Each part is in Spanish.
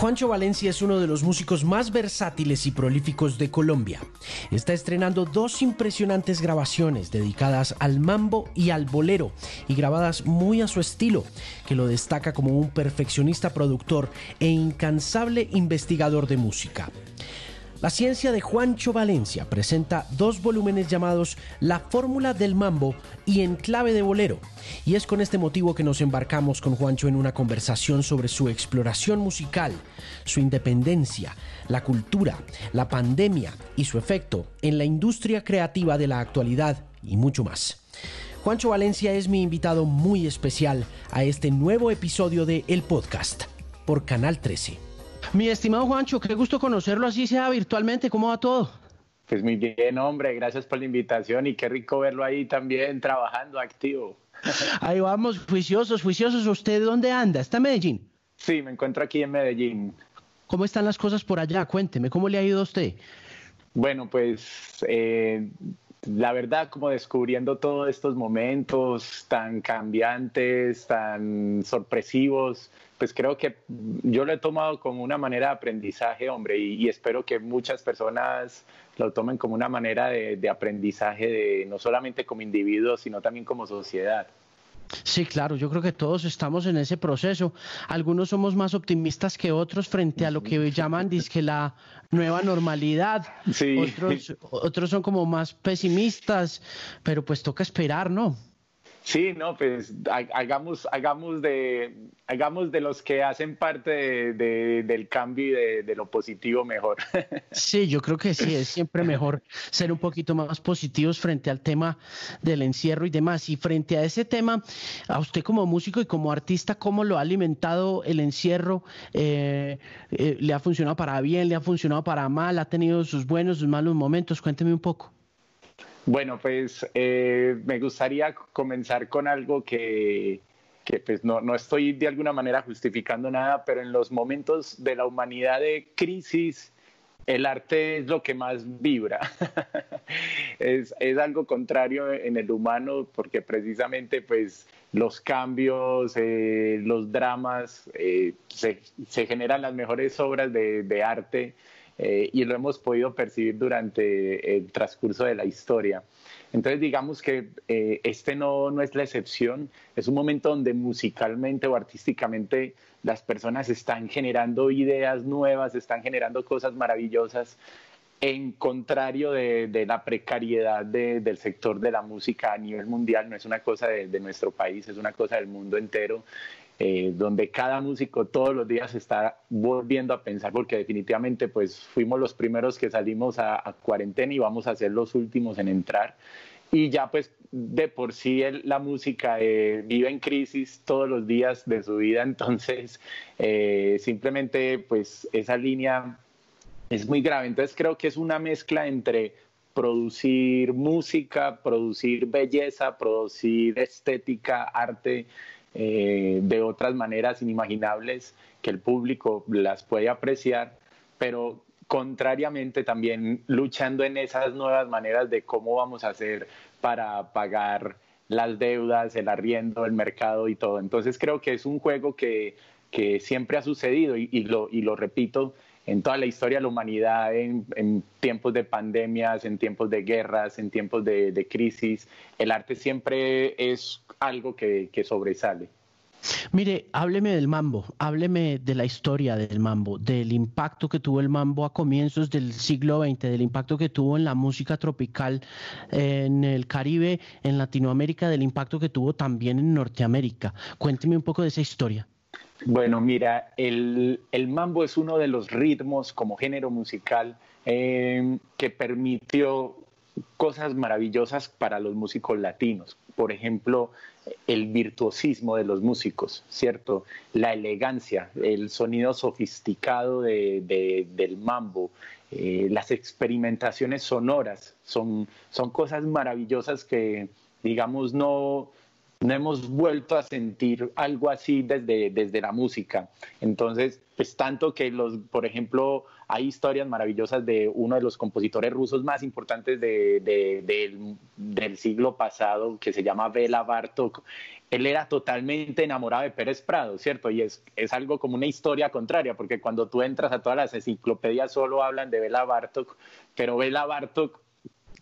Juancho Valencia es uno de los músicos más versátiles y prolíficos de Colombia. Está estrenando dos impresionantes grabaciones dedicadas al mambo y al bolero y grabadas muy a su estilo, que lo destaca como un perfeccionista productor e incansable investigador de música. La ciencia de Juancho Valencia presenta dos volúmenes llamados La fórmula del mambo y En clave de bolero. Y es con este motivo que nos embarcamos con Juancho en una conversación sobre su exploración musical, su independencia, la cultura, la pandemia y su efecto en la industria creativa de la actualidad y mucho más. Juancho Valencia es mi invitado muy especial a este nuevo episodio de El Podcast por Canal 13. Mi estimado Juancho, qué gusto conocerlo así sea virtualmente. ¿Cómo va todo? Pues muy bien, hombre, gracias por la invitación y qué rico verlo ahí también trabajando activo. Ahí vamos, juiciosos, juiciosos. ¿Usted dónde anda? ¿Está en Medellín? Sí, me encuentro aquí en Medellín. ¿Cómo están las cosas por allá? Cuénteme, ¿cómo le ha ido a usted? Bueno, pues eh, la verdad, como descubriendo todos estos momentos tan cambiantes, tan sorpresivos, pues creo que yo lo he tomado como una manera de aprendizaje, hombre, y, espero que muchas personas lo tomen como una manera de, aprendizaje, de, no solamente como individuos, sino también como sociedad. Sí, claro, yo creo que todos estamos en ese proceso. Algunos somos más optimistas que otros frente a lo que llaman la nueva normalidad. Otros, otros son como más pesimistas, pero pues toca esperar, ¿no? Sí, no, pues hagamos, hagamos, de, hagamos de los que hacen parte del cambio y de, lo positivo mejor. Sí, yo creo que sí, es siempre mejor ser un poquito más positivos frente al tema del encierro y demás. Y frente a ese tema, a usted como músico y como artista, ¿cómo lo ha alimentado el encierro? Eh, eh, ¿Le ha funcionado para bien? ¿Le ha funcionado para mal? ¿Ha tenido sus buenos, sus malos momentos? Cuénteme un poco. Bueno, pues eh, me gustaría comenzar con algo que, pues no, no, estoy de alguna manera justificando nada, pero en los momentos de la humanidad de crisis, el arte es lo que más vibra. es, es, algo contrario en el humano porque precisamente pues los cambios, eh, los dramas, eh, se, se, generan las mejores obras de, de arte eh, y lo hemos podido percibir durante el transcurso de la historia. Entonces digamos que eh, este no, no es la excepción, es un momento donde musicalmente o artísticamente las personas están generando ideas nuevas, están generando cosas maravillosas, en contrario de, la precariedad del sector de la música a nivel mundial, no es una cosa de, de nuestro país, es una cosa del mundo entero eh, donde cada músico todos los días está volviendo a pensar, porque definitivamente pues fuimos los primeros que salimos a, cuarentena y vamos a ser los últimos en entrar. Y ya pues de por sí la música eh, vive en crisis todos los días de su vida, entonces eh, simplemente pues esa línea es muy grave. Entonces creo que es una mezcla entre producir música, producir belleza, producir estética, arte, eh, de otras maneras inimaginables que el público las puede apreciar, pero contrariamente también luchando en esas nuevas maneras de cómo vamos a hacer para pagar las deudas, el arriendo, el mercado y todo. Entonces creo que es un juego que, que siempre ha sucedido y, lo, y lo repito en toda la historia de la humanidad, en, tiempos de pandemias, en tiempos de guerras, en tiempos de, crisis, el arte siempre es algo que, sobresale. Mire, hábleme del mambo, hábleme de la historia del mambo, del impacto que tuvo el mambo a comienzos del siglo XX, del impacto que tuvo en la música tropical en el Caribe, en Latinoamérica, del impacto que tuvo también en Norteamérica. Cuénteme un poco de esa historia. Bueno, mira, el, mambo es uno de los ritmos como género musical eh, que permitió cosas maravillosas para los músicos latinos. Por ejemplo, el virtuosismo de los músicos, ¿cierto? La elegancia, el sonido sofisticado del mambo, eh, las experimentaciones sonoras, son, son cosas maravillosas que, digamos, no, no hemos vuelto a sentir algo así desde, desde la música. Entonces, pues tanto que los, por ejemplo, hay historias maravillosas de uno de los compositores rusos más importantes del, del, siglo pasado, que se llama Bela Bartok. Él era totalmente enamorado de Pérez Prado, ¿cierto? Y es, es algo como una historia contraria, porque cuando tú entras a todas las enciclopedias solo hablan de Bela Bartok, pero Bela Bartok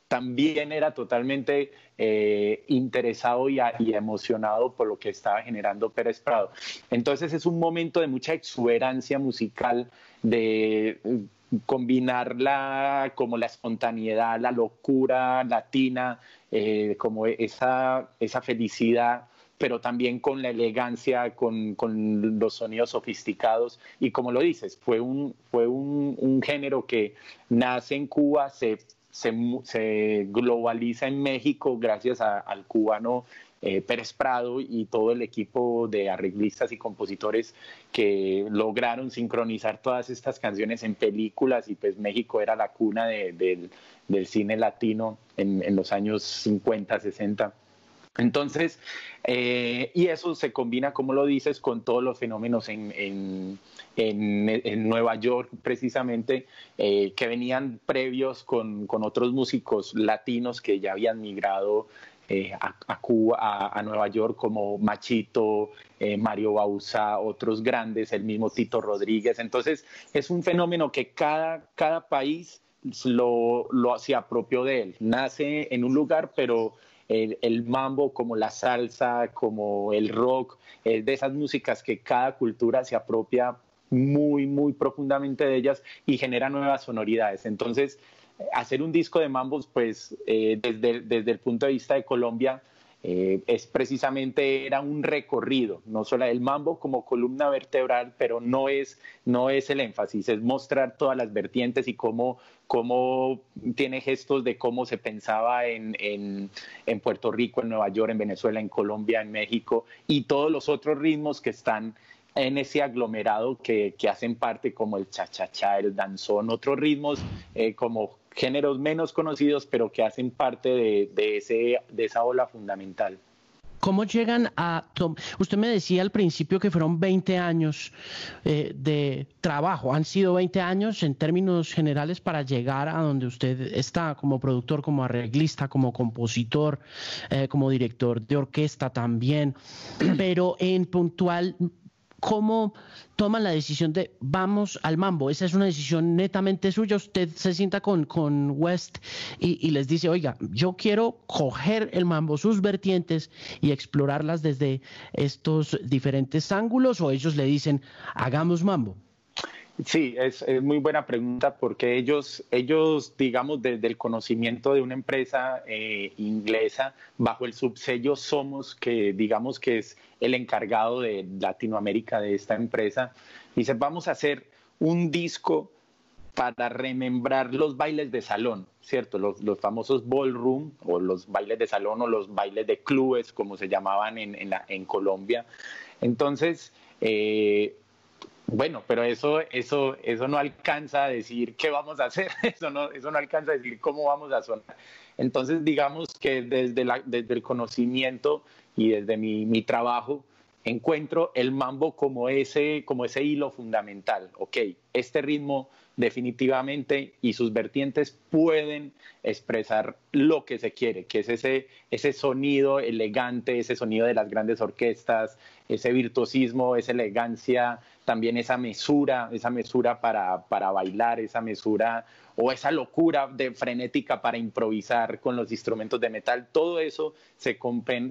también era totalmente eh, interesado y, emocionado por lo que estaba generando Pérez Prado. Entonces es un momento de mucha exuberancia musical, de mm, combinarla como la espontaneidad, la locura latina, eh, como esa, esa felicidad pero también con la elegancia, con, con, los sonidos sofisticados. Y como lo dices, fue un, fue un género que nace en Cuba, se se, globaliza en México gracias al cubano eh, Pérez Prado y todo el equipo de arreglistas y compositores que lograron sincronizar todas estas canciones en películas y pues México era la cuna del cine latino en, en los años 50, 60. Entonces, eh, y eso se combina, como lo dices, con todos los fenómenos en, Nueva York, precisamente, eh, que venían previos con, otros músicos latinos que ya habían migrado eh, a, Cuba, a, Nueva York, como Machito, Mario Bausa, otros grandes, el mismo Tito Rodríguez. Entonces, es un fenómeno que cada, cada país lo, lo se apropió de él. Nace en un lugar, pero el, mambo, como la salsa, como el rock, de esas músicas que cada cultura se apropia muy, muy profundamente de ellas y genera nuevas sonoridades. Entonces, hacer un disco de mambos, pues eh, desde, desde el punto de vista de Colombia, eh, es precisamente era un recorrido, no solo el mambo como columna vertebral, pero no es, no es el énfasis, es mostrar todas las vertientes y cómo, cómo tiene gestos de cómo se pensaba en, en, Puerto Rico, en Nueva York, en Venezuela, en Colombia, en México y todos los otros ritmos que están en ese aglomerado que, que hacen parte como el cha-cha-cha, el danzón, otros ritmos eh, como géneros menos conocidos, pero que hacen parte de, ese, de esa ola fundamental. ¿Cómo llegan a... Usted me decía al principio que fueron 20 años eh, de trabajo. Han sido 20 años en términos generales para llegar a donde usted está como productor, como arreglista, como compositor, eh, como director de orquesta también. Pero en puntual, ¿cómo toman la decisión de vamos al mambo? Esa es una decisión netamente suya. Usted se sienta con, con West y, les dice, oiga, yo quiero coger el mambo, sus vertientes y explorarlas desde estos diferentes ángulos o ellos le dicen, hagamos mambo. Sí, es, muy buena pregunta porque ellos, ellos, digamos, desde el conocimiento de una empresa eh, inglesa, bajo el subsello Somos, que digamos que es el encargado de Latinoamérica de esta empresa, dice, vamos a hacer un disco para remembrar los bailes de salón, ¿cierto? Los, famosos ballroom o los bailes de salón o los bailes de clubes, como se llamaban en, en, Colombia. Entonces, eh, bueno, pero eso, eso, eso no alcanza a decir qué vamos a hacer, eso no, eso no alcanza a decir cómo vamos a sonar. Entonces, digamos que desde, la, desde el conocimiento y desde mi, mi, trabajo, encuentro el mambo como ese, como ese hilo fundamental. Ok, este ritmo definitivamente y sus vertientes pueden expresar lo que se quiere, que es ese, ese sonido elegante, ese sonido de las grandes orquestas, ese virtuosismo, esa elegancia, también esa mesura, esa mesura para, para bailar, esa mesura o esa locura de frenética para improvisar con los instrumentos de metal, todo eso se,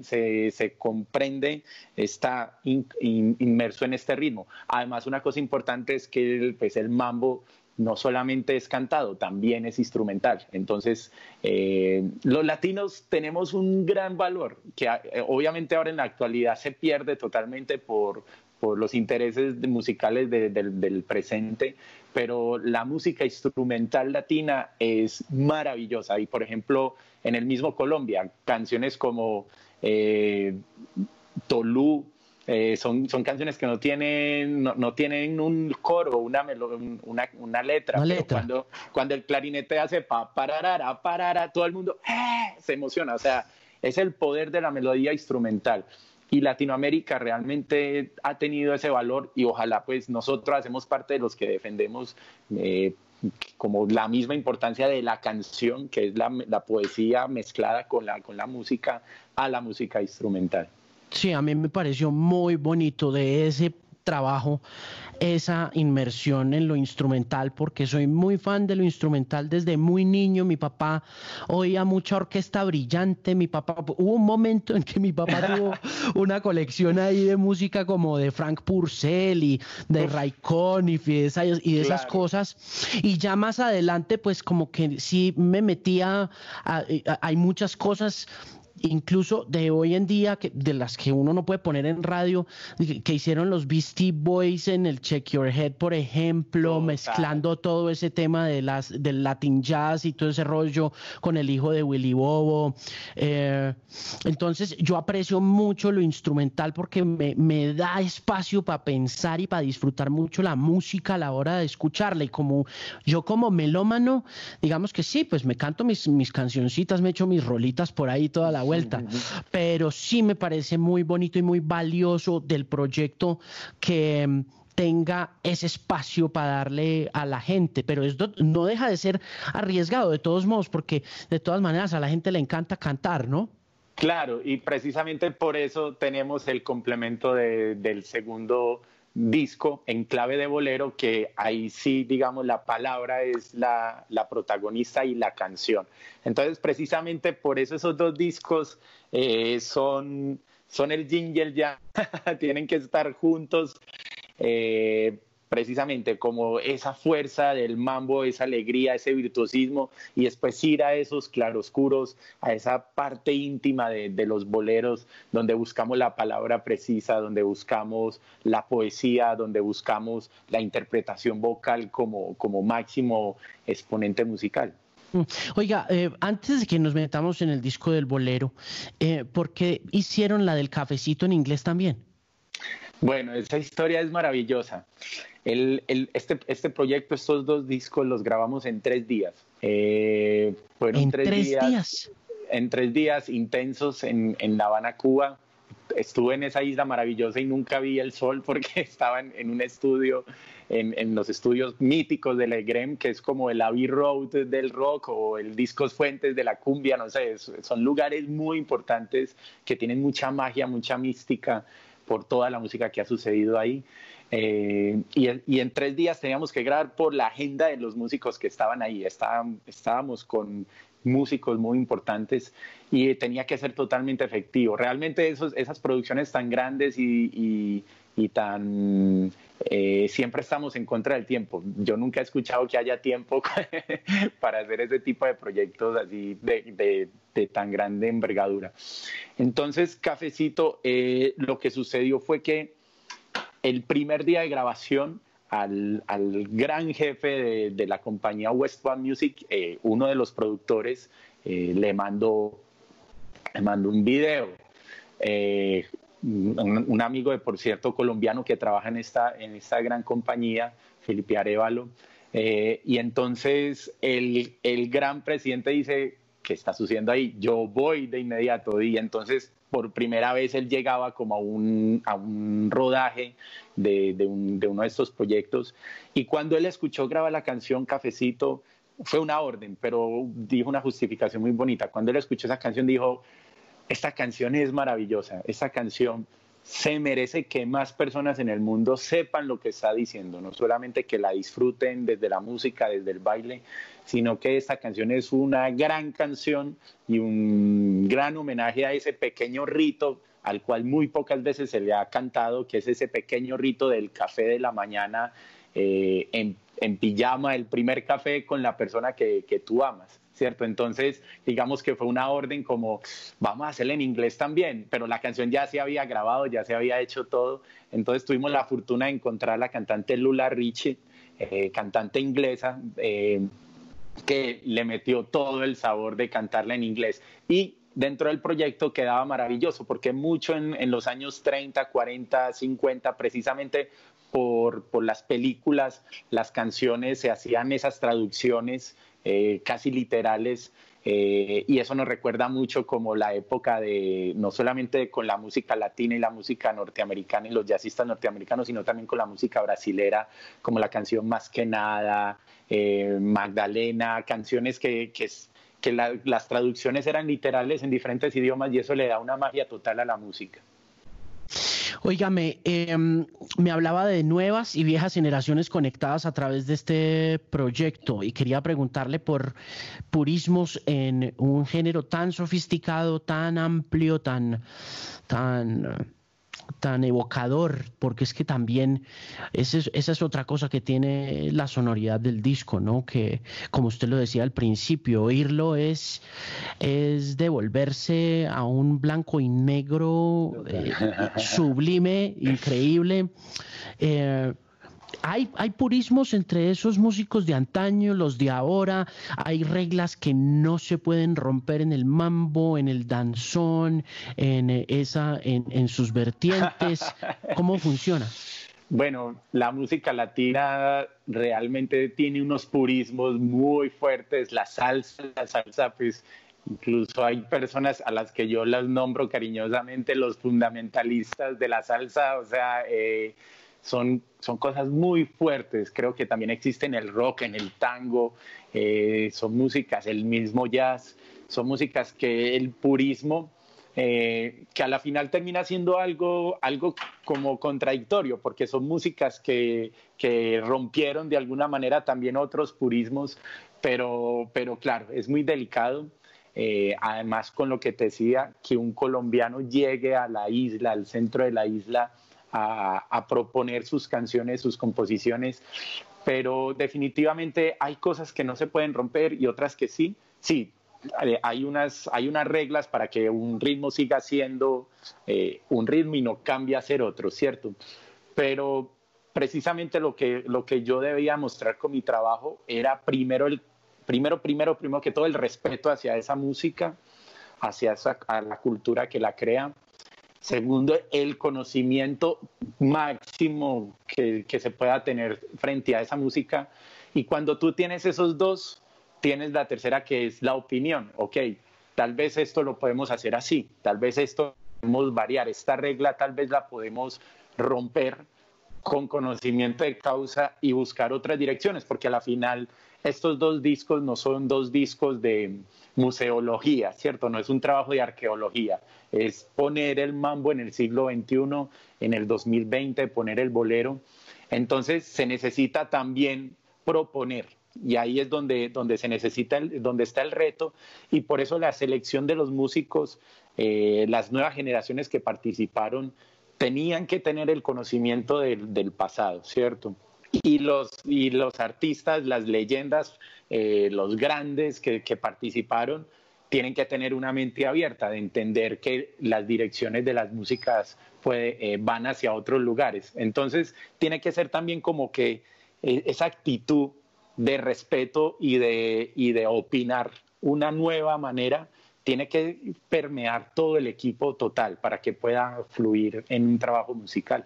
se, se comprende, está inmerso en este ritmo. Además, una cosa importante es que el, pues, el mambo no solamente es cantado, también es instrumental. Entonces, eh, los latinos tenemos un gran valor que eh, obviamente ahora en la actualidad se pierde totalmente por, por los intereses musicales del presente, pero la música instrumental latina es maravillosa. Y por ejemplo, en el mismo Colombia, canciones como eh, Tolú, eh, son, son canciones que no tienen, no, tienen un coro, una, una, una letra. cuando, cuando el clarinete hace pa, pararara, parara, todo el mundo ¡eh! se emociona. O sea, es el poder de la melodía instrumental Latinoamérica realmente ha tenido ese valor y ojalá pues nosotros hacemos parte de los que defendemos eh, como la misma importancia de la canción, que es la, la, poesía mezclada con la, con la música, a la música instrumental. Sí, a mí me pareció muy bonito de ese trabajo esa inmersión en lo instrumental porque soy muy fan de lo instrumental desde muy niño. Mi papá oía mucha orquesta brillante. Mi papá, hubo un momento en que mi papá tuvo una colección ahí de música como de Frank Purcell y de Ray Conniff y de esas, y de esas cosas. Y ya más adelante, pues como que sí me metía, hay muchas cosas incluso de hoy en día, que, de las que uno no puede poner en radio, que, hicieron los Beastie Boys en el Check Your Head, por ejemplo, mezclando todo ese tema de las, del Latin Jazz y todo ese rollo con el hijo de Willy Bobo. Eh, entonces, yo aprecio mucho lo instrumental porque me, me da espacio para pensar y para disfrutar mucho la música a la hora de escucharla. Y como yo como melómano, digamos que sí, pues me canto mis, mis cancioncitas, me echo mis rolitas por ahí toda la vuelta, pero sí me parece muy bonito y muy valioso del proyecto que mm, tenga ese espacio para darle a la gente, pero esto no deja de ser arriesgado de todos modos, porque de todas maneras a la gente le encanta cantar, ¿no? Claro, y precisamente por eso tenemos el complemento del segundo disco en clave de bolero, que ahí sí, digamos, la palabra es la, protagonista y la canción. Entonces, precisamente por eso esos dos discos eh, son, son el jingle ya, tienen que estar juntos. Eh, precisamente como esa fuerza del mambo, esa alegría, ese virtuosismo, y después ir a esos claroscuros, a esa parte íntima de, los boleros, donde buscamos la palabra precisa, donde buscamos la poesía, donde buscamos la interpretación vocal como, como máximo exponente musical. Mm. Oiga, eh, antes de que nos metamos en el disco del bolero, eh, ¿por qué hicieron la del cafecito en inglés también? Bueno, esa historia es maravillosa. Este, este, proyecto, estos dos discos los grabamos en tres días. Eh, fueron ¿En tres, días, En tres días intensos en, La Habana, Cuba. Estuve en esa isla maravillosa y nunca vi el sol porque estaba en, un estudio, en, los estudios míticos de Legrem, que es como el Abbey Road del rock o el Discos Fuentes de la cumbia, no sé, son lugares muy importantes que tienen mucha magia, mucha mística por toda la música que ha sucedido ahí. Eh, y, en tres días teníamos que grabar por la agenda de los músicos que estaban ahí. estábamos con músicos muy importantes y tenía que ser totalmente efectivo. Realmente esos, esas producciones tan grandes y, y tan eh, siempre estamos en contra del tiempo. Yo nunca he escuchado que haya tiempo para hacer ese tipo de proyectos así de, tan grande envergadura. Entonces, Cafecito, eh, lo que sucedió fue que el primer día de grabación, al, gran jefe de, la compañía West Music, eh, uno de los productores, le mandó, le mandó un video un, amigo de, por cierto, colombiano que trabaja en esta, en esta gran compañía, Felipe Arevalo. Eh, y entonces el, el gran presidente dice, ¿qué está sucediendo ahí? Yo voy de inmediato. Y entonces por primera vez él llegaba como a un, a un rodaje de, de, de, uno de estos proyectos. Y cuando él escuchó grabar la canción Cafecito, fue una orden, pero dijo una justificación muy bonita. Cuando él escuchó esa canción dijo, esta canción es maravillosa, esta canción se merece que más personas en el mundo sepan lo que está diciendo, no solamente que la disfruten desde la música, desde el baile, sino que esta canción es una gran canción y un gran homenaje a ese pequeño rito al cual muy pocas veces se le ha cantado, que es ese pequeño rito del café de la mañana eh, en, pijama, el primer café con la persona que tú amas. ¿cierto? Entonces, digamos que fue una orden como, vamos a hacerla en inglés también, pero la canción ya se había grabado, ya se había hecho todo. Entonces tuvimos la fortuna de encontrar a la cantante Lula Richie, eh, cantante inglesa, eh, que le metió todo el sabor de cantarla en inglés. Y dentro del proyecto quedaba maravilloso, porque mucho en, los años 30, 40, 50, precisamente por, por, las películas, las canciones, se hacían esas traducciones eh, casi literales Eh, y eso nos recuerda mucho como la época de, no solamente con la música latina y la música norteamericana y los jazzistas norteamericanos, sino también con la música brasilera, como la canción Más que Nada, eh, Magdalena, canciones que, que, que las traducciones eran literales en diferentes idiomas y eso le da una magia total a la música. Óigame, em, me hablaba de nuevas y viejas generaciones conectadas a través de este proyecto y quería preguntarle por purismos en un género tan sofisticado, tan amplio, tan, tan tan evocador, porque es que también esa es, otra cosa que tiene la sonoridad del disco, ¿no? Que, como usted lo decía al principio, oírlo es, es devolverse a un blanco y negro eh, sublime, increíble. Eh, hay, purismos entre esos músicos de antaño, los de ahora, hay reglas que no se pueden romper en el mambo, en el danzón, en, eh, esa, en, sus vertientes. ¿Cómo funciona? Bueno, la música latina realmente tiene unos purismos muy fuertes. La salsa, la salsa, pues incluso hay personas a las que yo las nombro cariñosamente los fundamentalistas de la salsa, o sea, eh, son, son cosas muy fuertes. Creo que también existe en el rock, en el tango, eh, son músicas, el mismo jazz, son músicas que el purismo, eh, que a la final termina siendo algo, algo como contradictorio, porque son músicas que, que rompieron de alguna manera también otros purismos, pero, pero claro, es muy delicado. Eh, además, con lo que te decía, que un colombiano llegue a la isla, al centro de la isla, a, proponer sus canciones, sus composiciones, pero definitivamente hay cosas que no se pueden romper y otras que sí. Sí, eh, hay unas, hay unas reglas para que un ritmo siga siendo eh, un ritmo y no cambie a ser otro, ¿cierto? Pero precisamente lo que, lo que yo debía mostrar con mi trabajo era primero, el, primero, primero, primero que todo el respeto hacia esa música, hacia esa, a la cultura que la crea, Segundo, el conocimiento máximo que, se pueda tener frente a esa música. Y cuando tú tienes esos dos, tienes la tercera que es la opinión. Ok, tal vez esto lo podemos hacer así, tal vez esto podemos variar, esta regla tal vez la podemos romper con conocimiento de causa y buscar otras direcciones, porque a la final estos dos discos no son dos discos de museología, ¿cierto? No es un trabajo de arqueología, es poner el mambo en el siglo XXI, en el 2020, poner el bolero. Entonces se necesita también proponer, y ahí es donde, donde se necesita, donde está el reto, y por eso la selección de los músicos, eh, las nuevas generaciones que participaron, tenían que tener el conocimiento del pasado, ¿cierto? Y los, y los artistas, las leyendas, eh, los grandes que, participaron, tienen que tener una mente abierta de entender que las direcciones de las músicas eh, van hacia otros lugares. Entonces, tiene que ser también como que eh, esa actitud de respeto y de, y de opinar una nueva manera tiene que permear todo el equipo total para que pueda fluir en un trabajo musical.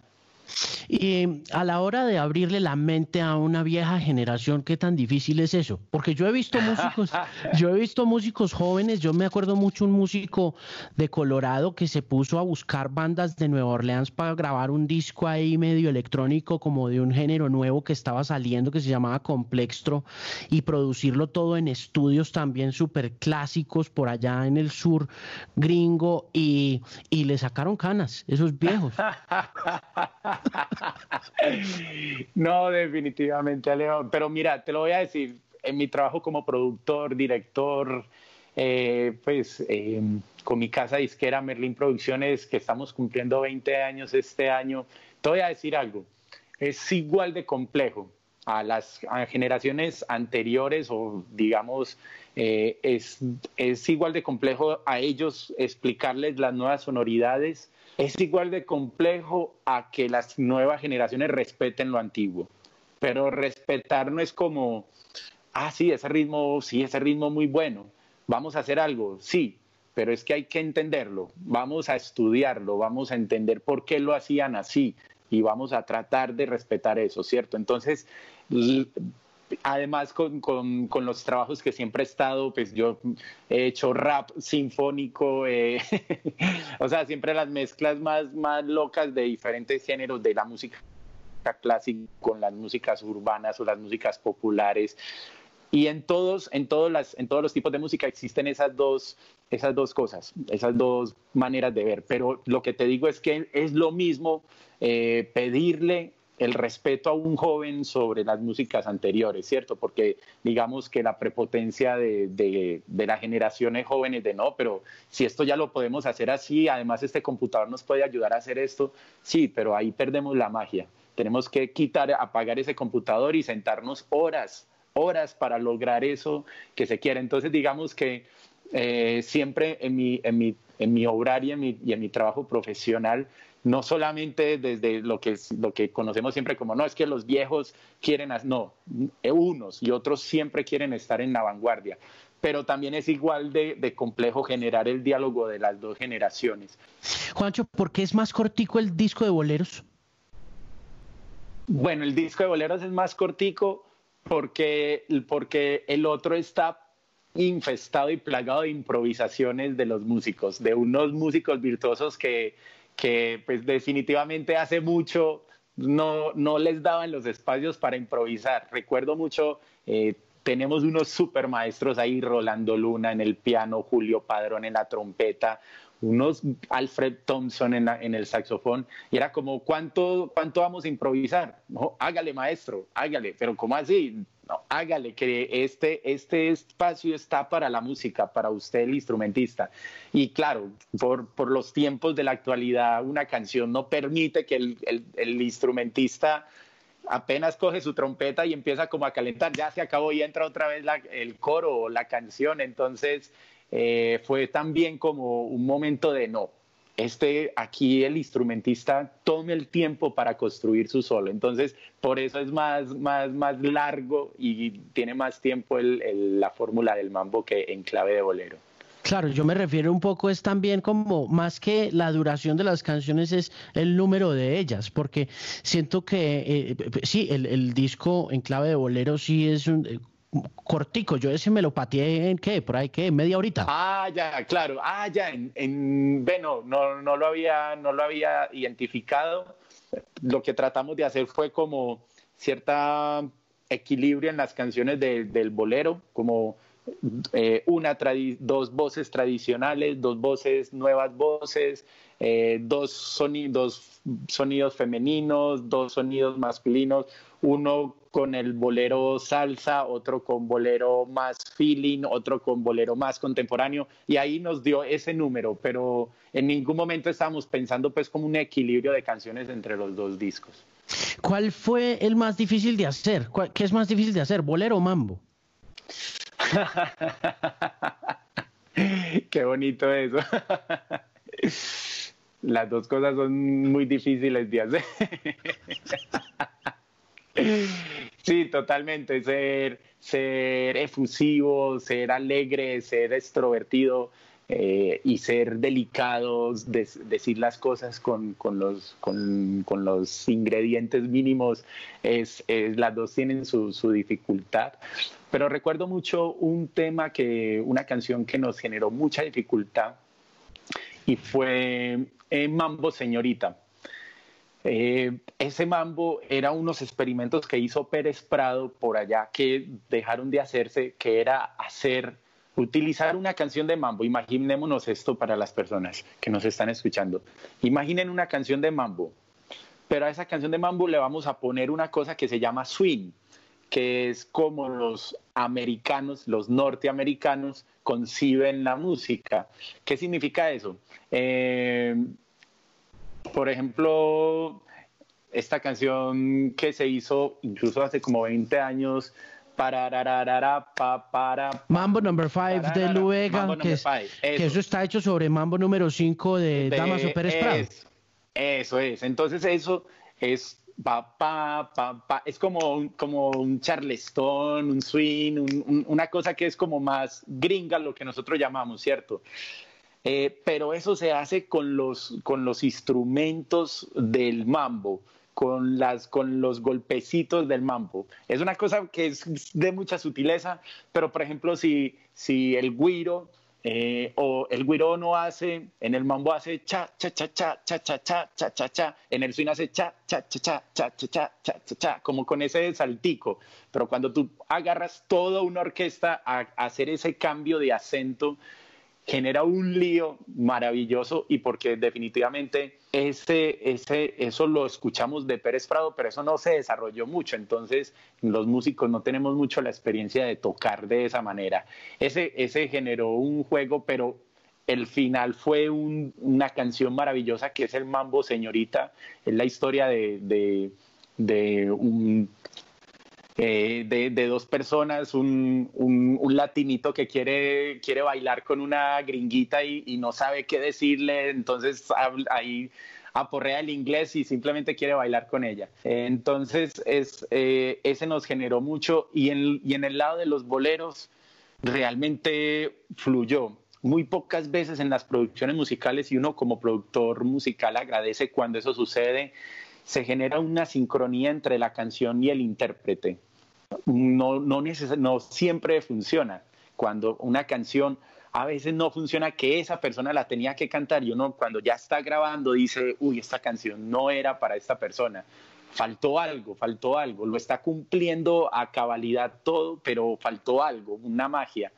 Y a la hora de abrirle la mente a una vieja generación, ¿qué tan difícil es eso? Porque yo he visto músicos, yo he visto músicos jóvenes, yo me acuerdo mucho un músico de Colorado que se puso a buscar bandas de Nueva Orleans para grabar un disco ahí medio electrónico como de un género nuevo que estaba saliendo que se llamaba Complextro y producirlo todo en estudios también súper clásicos por allá en el sur gringo y, y le sacaron canas, esos viejos. no, definitivamente, Alejo. Pero mira, te lo voy a decir, en mi trabajo como productor, director, eh, pues em, con mi casa disquera Merlin Producciones, que estamos cumpliendo 20 años este año, te voy a decir algo, es igual de complejo a las generaciones anteriores o digamos, eh, es, es igual de complejo a ellos explicarles las nuevas sonoridades es igual de complejo a que las nuevas generaciones respeten lo antiguo. Pero respetar no es como, ah, sí, ese ritmo, sí, ese ritmo muy bueno, vamos a hacer algo, sí, pero es que hay que entenderlo, vamos a estudiarlo, vamos a entender por qué lo hacían así y vamos a tratar de respetar eso, ¿cierto? Entonces, además con, con, los trabajos que siempre he estado, pues yo he hecho rap sinfónico, eh, o sea, siempre las mezclas más, más locas de diferentes géneros de la música clásica con las músicas urbanas o las músicas populares. Y en todos, en, todos las, en todos los tipos de música existen esas dos, esas dos cosas, esas dos maneras de ver. Pero lo que te digo es que es lo mismo eh, pedirle el respeto a un joven sobre las músicas anteriores, ¿cierto? Porque digamos que la prepotencia de, de, las generaciones jóvenes de no, pero si esto ya lo podemos hacer así, además este computador nos puede ayudar a hacer esto, sí, pero ahí perdemos la magia. Tenemos que quitar, apagar ese computador y sentarnos horas, horas para lograr eso que se quiere. Entonces digamos que eh, siempre en mi, en mi, en mi mi, y en mi trabajo profesional no solamente desde lo que, lo que conocemos siempre como, no, es que los viejos quieren, no, unos y otros siempre quieren estar en la vanguardia, pero también es igual de, complejo generar el diálogo de las dos generaciones. Juancho, ¿por qué es más cortico el disco de boleros? Bueno, el disco de boleros es más cortico porque, porque el otro está infestado y plagado de improvisaciones de los músicos, de unos músicos virtuosos que, que pues definitivamente hace mucho no, no les daban los espacios para improvisar. Recuerdo mucho, eh, tenemos unos super maestros ahí, Rolando Luna en el piano, Julio Padrón en la trompeta, unos Alfred Thompson en, en el saxofón, y era como, ¿cuánto, cuánto vamos a improvisar? No, hágale maestro, hágale, pero ¿cómo así? No, hágale, que este, este espacio está para la música, para usted el instrumentista. Y claro, por, por los tiempos de la actualidad, una canción no permite que el, el, instrumentista apenas coge su trompeta y empieza como a calentar, ya se acabó y entra otra vez el coro o la canción. Entonces eh, fue también como un momento de no, este aquí el instrumentista tome el tiempo para construir su solo. Entonces, por eso es más, más, más largo y tiene más tiempo la fórmula del mambo que en clave de bolero. Claro, yo me refiero un poco es también como más que la duración de las canciones es el número de ellas, porque siento que eh, sí, el, el, disco en clave de bolero sí es un, cortico, yo ese me lo pateé en qué, por ahí qué, media horita. Ah, ya, claro, ah, ya, en, en bueno, no, no, lo había, no lo había identificado. Lo que tratamos de hacer fue como cierta equilibrio en las canciones del bolero, como eh, una dos voces tradicionales, dos voces, nuevas voces, eh, dos, sonidos, sonidos femeninos, dos sonidos masculinos, uno con el bolero salsa, otro con bolero más feeling, otro con bolero más contemporáneo, y ahí nos dio ese número, pero en ningún momento estábamos pensando pues como un equilibrio de canciones entre los dos discos. ¿Cuál fue el más difícil de hacer? ¿Qué es más difícil de hacer, bolero o mambo? Qué bonito eso. Las dos cosas son muy difíciles de hacer. Sí, totalmente. Ser, ser efusivo, ser alegre, ser extrovertido eh, y ser delicados, decir las cosas con, los, con, los ingredientes mínimos, es, las dos tienen su, dificultad. Pero recuerdo mucho un tema que, una canción que nos generó mucha dificultad y fue eh, Mambo Señorita eh, ese mambo era unos experimentos que hizo Pérez Prado por allá que dejaron de hacerse, que era hacer, utilizar una canción de mambo. Imaginémonos esto para las personas que nos están escuchando. Imaginen una canción de mambo, pero a esa canción de mambo le vamos a poner una cosa que se llama swing, que es como los americanos, los norteamericanos conciben la música. ¿Qué significa eso? Eh, por ejemplo, esta canción que se hizo incluso hace como 20 años, para, pa, para, Mambo Number 5 de Luega, que, eso. está hecho sobre Mambo número 5 de, Damaso Pérez Prado. Eso es, entonces eso es pa, pa, pa, es como un, como un charleston, un swing, una cosa que es como más gringa, lo que nosotros llamamos, ¿cierto? Eh, pero eso se hace con los, con los instrumentos del mambo, con, las, con los golpecitos del mambo. Es una cosa que es de mucha sutileza, pero por ejemplo, si, si el guiro eh, o el guiro no hace, en el mambo hace cha, cha, cha, cha, cha, cha, cha, cha, cha, cha, en el swing hace cha, cha, cha, cha, cha, cha, cha, cha, cha, cha, como con ese saltico. Pero cuando tú agarras toda una orquesta a hacer ese cambio de acento, genera un lío maravilloso y porque definitivamente ese, ese, eso lo escuchamos de Pérez Prado, pero eso no se desarrolló mucho, entonces los músicos no tenemos mucho la experiencia de tocar de esa manera. Ese, ese generó un juego, pero el final fue una canción maravillosa que es el Mambo Señorita, es la historia de, de, de un eh, de, dos personas, un, un, latinito que quiere, quiere bailar con una gringuita y, no sabe qué decirle, entonces ahí aporrea el inglés y simplemente quiere bailar con ella. entonces es, eh, ese nos generó mucho y en, y en el lado de los boleros realmente fluyó muy pocas veces en las producciones musicales y uno como productor musical agradece cuando eso sucede, se genera una sincronía entre la canción y el intérprete no, no, siempre funciona. Cuando una canción a veces no funciona que esa persona la tenía que cantar y uno cuando ya está grabando dice, uy, esta canción no era para esta persona. Faltó algo, faltó algo, lo está cumpliendo a cabalidad todo, pero faltó algo, una magia.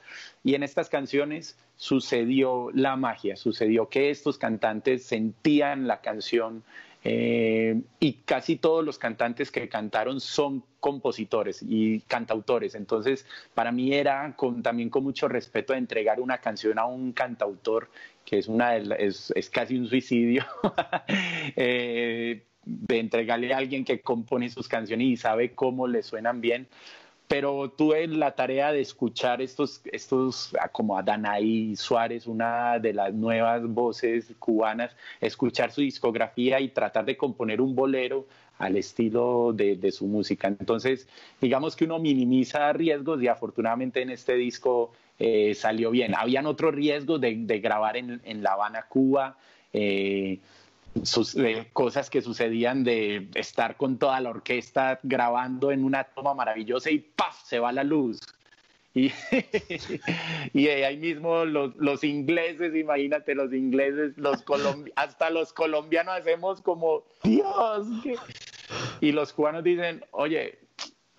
Y en estas canciones sucedió la magia, sucedió que estos cantantes sentían la canción eh, y casi todos los cantantes que cantaron son compositores y cantautores. Entonces, para mí era también con mucho respeto entregar una canción a un cantautor, que es, una es, casi un suicidio, eh, de entregarle a alguien que compone sus canciones y sabe cómo le suenan bien pero tuve la tarea de escuchar estos, estos ah, como a Danaí Suárez, una de las nuevas voces cubanas, escuchar su discografía y tratar de componer un bolero al estilo de, su música. Entonces, digamos que uno minimiza riesgos y afortunadamente en este disco eh, salió bien. Habían otros riesgos de, grabar en, La Habana, Cuba. Eh, cosas que sucedían de estar con toda la orquesta grabando en una toma maravillosa y ¡paf! se va la luz. Y, y ahí mismo los, los, ingleses, imagínate, los ingleses, los hasta los colombianos hacemos como, Dios. Y los cubanos dicen, oye,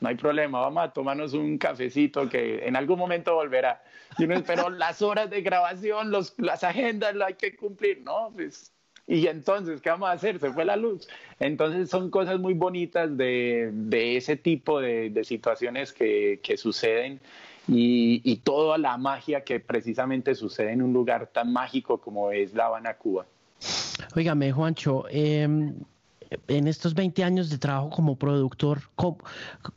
no hay problema, vamos a tomarnos un cafecito que en algún momento volverá. Y uno, pero las horas de grabación, los, las agendas, lo hay que cumplir. No, pues y entonces, ¿qué vamos a hacer? Se fue la luz. Entonces son cosas muy bonitas de, de ese tipo de, de situaciones que, que suceden y, y, toda la magia que precisamente sucede en un lugar tan mágico como es La Habana, Cuba. Óigame, Juancho, em, en estos 20 años de trabajo como productor, ¿cómo,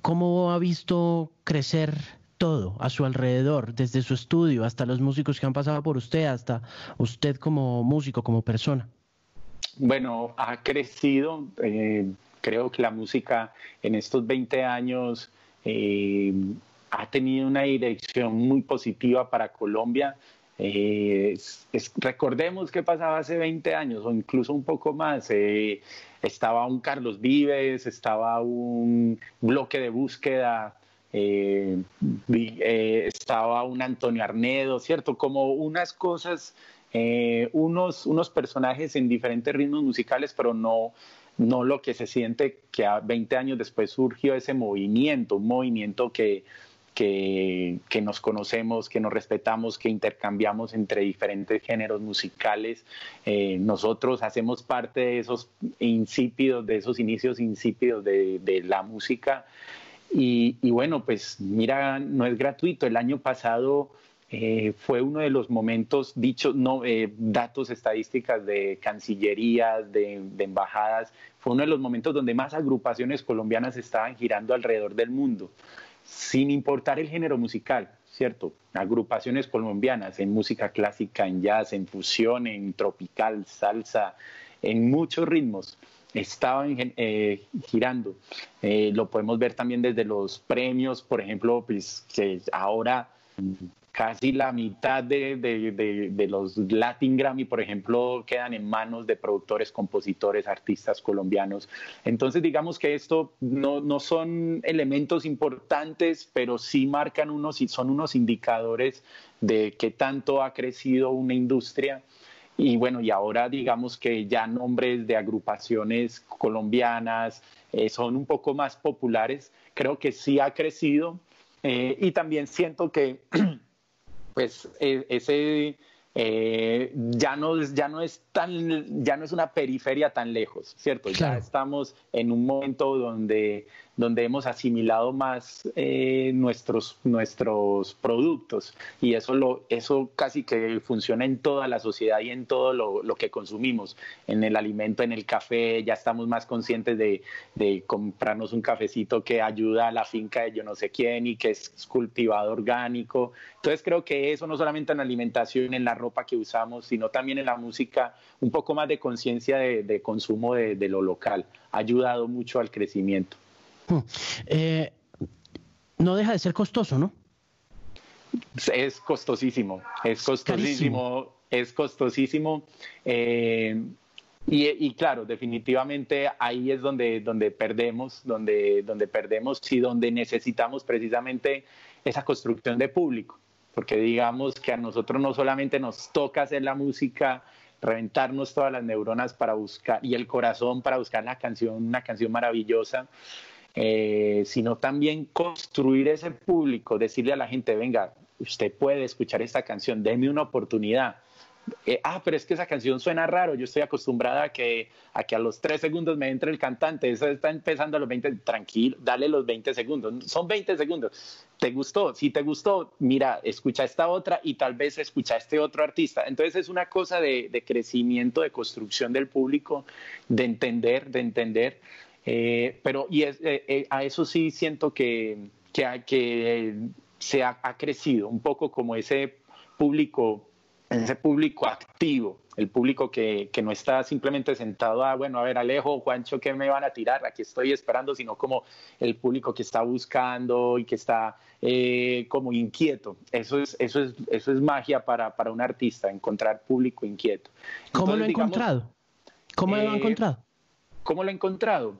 ¿cómo, ha visto crecer todo a su alrededor, desde su estudio hasta los músicos que han pasado por usted, hasta usted como músico, como persona? Bueno, ha crecido. Eh, creo que la música en estos 20 años eh, ha tenido una dirección muy positiva para Colombia. Eh, recordemos qué pasaba hace 20 años o incluso un poco más. estaba un Carlos Vives, estaba un bloque de búsqueda, estaba un Antonio Arnedo, ¿cierto? Como unas cosas eh, unos, unos personajes en diferentes ritmos musicales, pero no, no lo que se siente que a 20 años después surgió ese movimiento, un movimiento que, que, que, nos conocemos, que nos respetamos, que intercambiamos entre diferentes géneros musicales. Eh, nosotros hacemos parte de esos insípidos, de esos inicios insípidos de, de la música. Y, y, bueno, pues mira, no es gratuito. El año pasado eh, fue uno de los momentos, dichos, no, eh, datos estadísticas de cancillerías, de, embajadas, fue uno de los momentos donde más agrupaciones colombianas estaban girando alrededor del mundo, sin importar el género musical, ¿cierto? Agrupaciones colombianas en música clásica, en jazz, en fusión, en tropical, salsa, en muchos ritmos estaban eh, girando. lo podemos ver también desde los premios, por ejemplo, pues, que ahora casi la mitad de, de, los Latin Grammy, por ejemplo, quedan en manos de productores, compositores, artistas colombianos. Entonces, digamos que esto no, no son elementos importantes, pero sí marcan unos y son unos indicadores de qué tanto ha crecido una industria. Y bueno, y ahora digamos que ya nombres de agrupaciones colombianas eh, son un poco más populares. Creo que sí ha crecido. Eh, y también siento que pues e, ese eh, ya, no, ya, no es tan, ya no es una periferia tan lejos, ¿cierto? Ya estamos en un momento donde, donde hemos asimilado más eh, nuestros, nuestros productos y eso, lo, eso casi que funciona en toda la sociedad y en todo lo, lo que consumimos, en el alimento, en el café, ya estamos más conscientes de, de, comprarnos un cafecito que ayuda a la finca de yo no sé quién y que es cultivado orgánico. Entonces creo que eso no solamente en la alimentación, en la ropa que usamos, sino también en la música, un poco más de conciencia de, consumo de, lo local. Ha ayudado mucho al crecimiento. Hmm. Eh, no deja de ser costoso, ¿no? Es costosísimo, es costosísimo, es costosísimo. Eh, y, claro, definitivamente ahí es donde, donde perdemos, donde, donde perdemos y donde necesitamos precisamente esa construcción de público porque digamos que a nosotros no solamente nos toca hacer la música, reventarnos todas las neuronas para buscar y el corazón para buscar la canción, una canción maravillosa, eh, sino también construir ese público, decirle a la gente, venga, usted puede escuchar esta canción, déme una oportunidad. Eh, ah, pero es que esa canción suena raro, yo estoy acostumbrada a que a, que a los tres segundos me entre el cantante, eso está empezando a los 20, tranquilo, dale los 20 segundos, son 20 segundos, ¿te gustó? Si te gustó, mira, escucha esta otra y tal vez escucha este otro artista. Entonces es una cosa de, crecimiento, de construcción del público, de entender, de entender, eh, pero y eh, a eso sí siento que, que, que se ha crecido un poco como ese público ese público activo, el público que, que, no está simplemente sentado a, bueno, a ver, Alejo, Juancho, ¿qué me van a tirar? Aquí estoy esperando, sino como el público que está buscando y que está eh, como inquieto. Eso es, eso es, eso es magia para, para un artista, encontrar público inquieto. ¿Cómo lo ha encontrado? ¿Cómo lo ha eh, encontrado? ¿Cómo lo ha encontrado?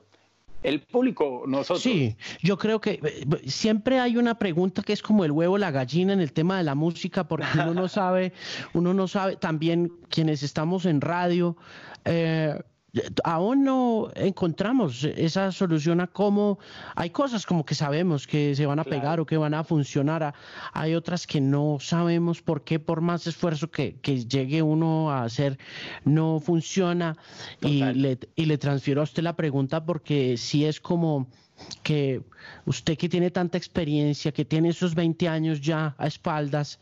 El público, nosotros. Sí, yo creo que eh, siempre hay una pregunta que es como el huevo, la gallina en el tema de la música, porque uno no sabe, uno no sabe, también quienes estamos en radio, eh, aún no encontramos esa solución a cómo hay cosas como que sabemos que se van a pegar o que van a funcionar, hay otras que no sabemos por qué por más esfuerzo que, llegue uno a hacer no funciona. Y le, y le transfiero a usted la pregunta porque si es como que usted que tiene tanta experiencia, que tiene esos 20 años ya a espaldas,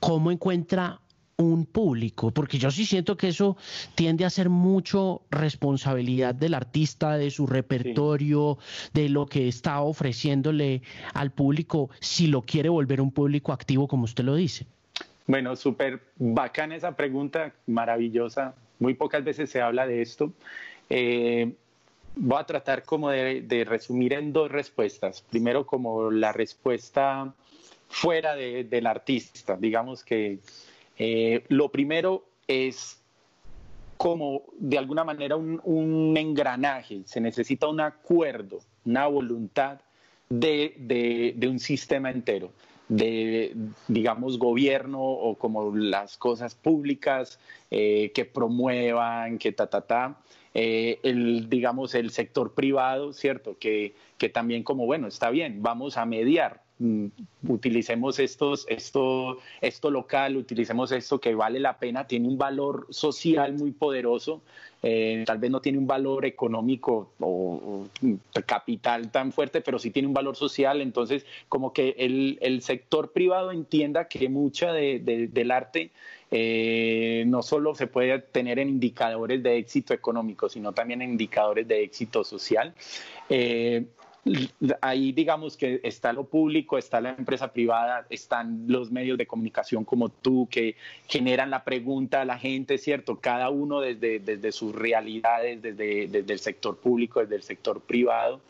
¿cómo encuentra un público, porque yo sí siento que eso tiende a ser mucho responsabilidad del artista, de su repertorio, de lo que está ofreciéndole al público, si lo quiere volver un público activo, como usted lo dice. Bueno, súper bacana esa pregunta, maravillosa. Muy pocas veces se habla de esto. Eh, voy a tratar como de, resumir en dos respuestas. Primero, como la respuesta fuera del artista, digamos que eh, lo primero es como de alguna manera un, engranaje, se necesita un acuerdo, una voluntad de, un sistema entero, de, digamos, gobierno o como las cosas públicas eh, que promuevan, que ta, ta, ta. Eh, el, digamos, el sector privado, ¿cierto? Que, que también como, bueno, está bien, vamos a mediar, utilicemos estos, esto, esto local, utilicemos esto que vale la pena, tiene un valor social muy poderoso, eh, tal vez no tiene un valor económico o, capital tan fuerte, pero sí tiene un valor social, entonces como que el, el sector privado entienda que mucha de, del arte eh, no solo se puede tener en indicadores de éxito económico, sino también en indicadores de éxito social. Eh, ahí digamos que está lo público, está la empresa privada, están los medios de comunicación como tú que generan la pregunta a la gente, ¿cierto? Cada uno desde, desde sus realidades, desde, desde el sector público, desde el sector privado.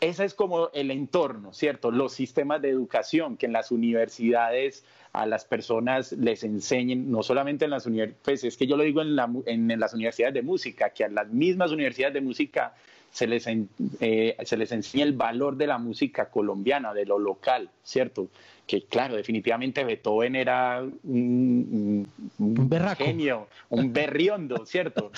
Ese es como el entorno, ¿cierto? Los sistemas de educación que en las universidades a las personas les enseñen, no solamente en las universidades, pues es que yo lo digo en, en, las universidades de música, que a las mismas universidades de música se les, eh, se les enseña el valor de la música colombiana, de lo local, ¿cierto? Que claro, definitivamente Beethoven era un, un, genio, un berriondo, ¿cierto?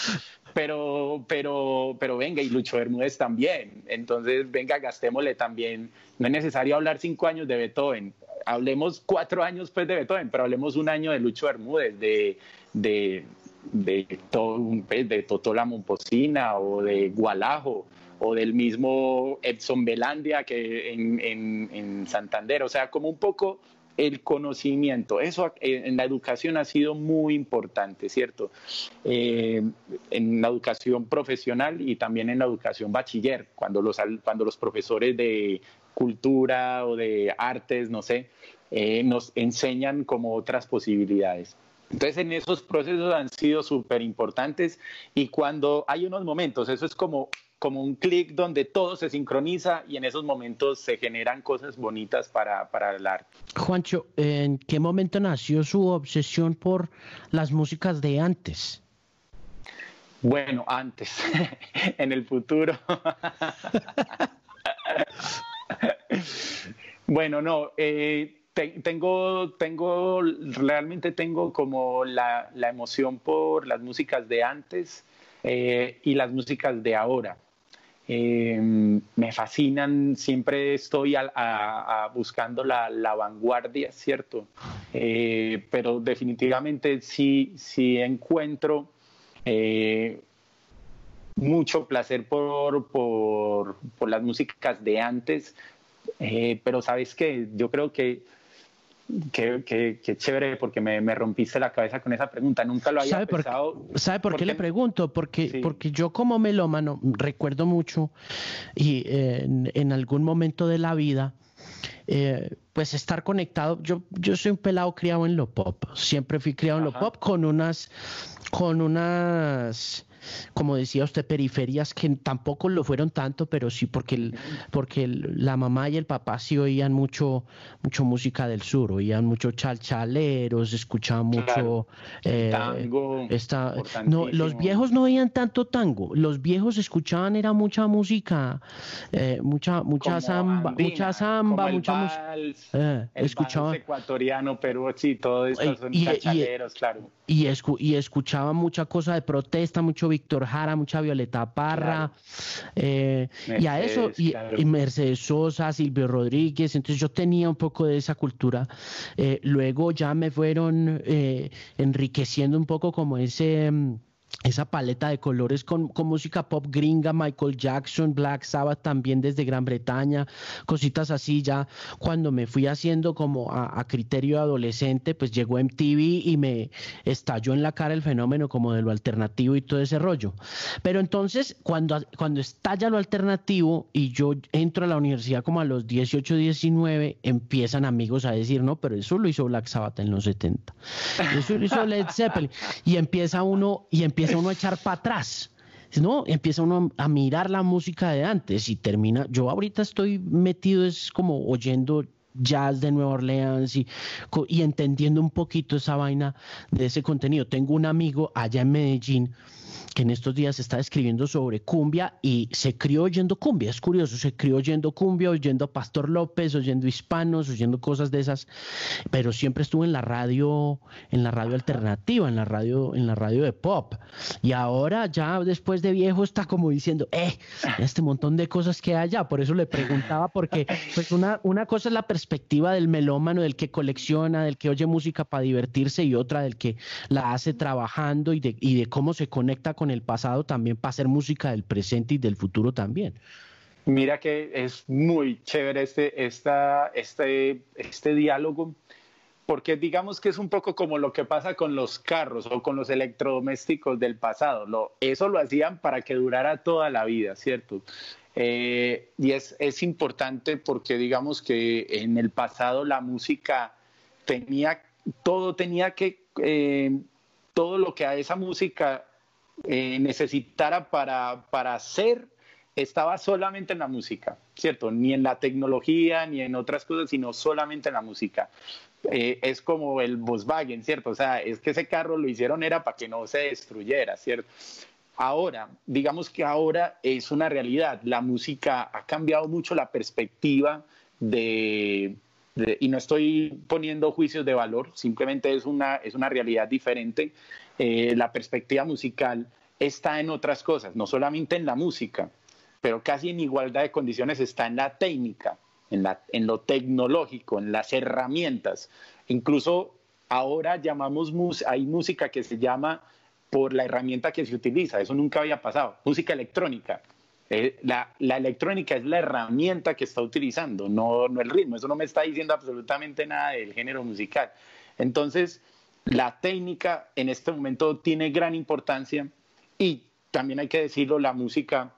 Pero, pero, pero venga, y Lucho Bermúdez también. Entonces, venga, gastémosle también. No es necesario hablar cinco años de Beethoven. Hablemos cuatro años pues de Beethoven, pero hablemos un año de Lucho Bermúdez, de, de, de, pues, de Totola Momposina o de Gualajo o del mismo Edson Belandia que en, en, en Santander. O sea, como un poco el conocimiento. Eso eh, en la educación ha sido muy importante, ¿cierto? Eh, en la educación profesional y también en la educación bachiller, cuando los, cuando los profesores de cultura o de artes, no sé, eh, nos enseñan como otras posibilidades. Entonces, en esos procesos han sido súper importantes y cuando hay unos momentos, eso es como como un clic donde todo se sincroniza y en esos momentos se generan cosas bonitas para, para el arte. Juancho, ¿en qué momento nació su obsesión por las músicas de antes? Bueno, antes, en el futuro. bueno, no, eh, tengo, tengo, realmente tengo como la, emoción por las músicas de antes eh, y las músicas de ahora. Em, me fascinan, siempre estoy buscando la, vanguardia, ¿cierto? Eh, pero definitivamente sí, sí encuentro eh, mucho placer por, por, las músicas de antes, pero sabes que yo creo que Qué, qué, chévere, porque me, me, rompiste la cabeza con esa pregunta. Nunca lo había ¿Sabe pensado. Por, ¿Sabe por, qué le pregunto? Porque, porque yo como melómano recuerdo mucho y en, algún momento de la vida, eh, pues estar conectado. Yo, yo soy un pelado criado en lo pop. Siempre fui criado en lo pop con unas, con unas como decía usted, periferias que tampoco lo fueron tanto, pero sí porque, porque la mamá y el papá sí oían mucho, mucho música del sur, oían mucho chalchaleros, escuchaban mucho eh, tango. no, los viejos no oían tanto tango, los viejos escuchaban era mucha música, eh, mucha, mucha samba, mucha samba, mucha música. Eh, escuchaban ecuatoriano, pero sí, todo esto son claro. Y, y escuchaban mucha cosa de protesta, mucho Víctor Jara, mucha Violeta Parra, eh, y a eso, y, Mercedes Sosa, Silvio Rodríguez, entonces yo tenía un poco de esa cultura. Eh, luego ya me fueron eh, enriqueciendo un poco como ese mm, esa paleta de colores con, música pop gringa, Michael Jackson, Black Sabbath también desde Gran Bretaña, cositas así ya. Cuando me fui haciendo como a, criterio adolescente, pues llegó MTV y me estalló en la cara el fenómeno como de lo alternativo y todo ese rollo. Pero entonces cuando, cuando estalla lo alternativo y yo entro a la universidad como a los 18, 19, empiezan amigos a decir, no, pero eso lo hizo Black Sabbath en los 70, eso lo hizo Led Zeppelin y empieza uno y empieza empieza uno a echar para atrás. ¿no? Empieza uno a mirar la música de antes y termina. Yo ahorita estoy metido, es como oyendo jazz de Nueva Orleans y, y entendiendo un poquito esa vaina de ese contenido. Tengo un amigo allá en Medellín que en estos días está escribiendo sobre cumbia y se crió oyendo cumbia, es curioso, se crió oyendo cumbia, oyendo a Pastor López, oyendo hispanos, oyendo cosas de esas, pero siempre estuvo en la radio, en la radio alternativa, en la radio, en la radio de pop. Y ahora ya después de viejo está como diciendo, eh, este montón de cosas que hay allá. Por eso le preguntaba, porque pues una, una cosa es la perspectiva del melómano, del que colecciona, del que oye música para divertirse, y otra del que la hace trabajando y de, y de cómo se conecta con el pasado también para hacer música del presente y del futuro también. Mira que es muy chévere este, esta, este, este diálogo, porque digamos que es un poco como lo que pasa con los carros o con los electrodomésticos del pasado. Lo, eso lo hacían para que durara toda la vida, ¿cierto? Eh, y es, es importante porque digamos que en el pasado la música tenía, todo tenía que, eh, todo lo que a esa música eh, necesitara para, para hacer estaba solamente en la música, ¿cierto? Ni en la tecnología, ni en otras cosas, sino solamente en la música. eh, es como el Volkswagen, ¿cierto? O sea, es que ese carro lo hicieron era para que no se destruyera, ¿cierto? Ahora, digamos que ahora es una realidad. La música ha cambiado mucho la perspectiva de, y no estoy poniendo juicios de valor, simplemente es una, es una realidad diferente. Eh, la perspectiva musical está en otras cosas, no solamente en la música, pero casi en igualdad de condiciones está en la técnica, en, la, en lo tecnológico, en las herramientas. Incluso ahora llamamos, hay música que se llama por la herramienta que se utiliza, eso nunca había pasado, música electrónica. Eh, la, la, electrónica es la herramienta que está utilizando, no, no el ritmo. Eso no me está diciendo absolutamente nada del género musical. Entonces, la técnica en este momento tiene gran importancia y también hay que decirlo, la música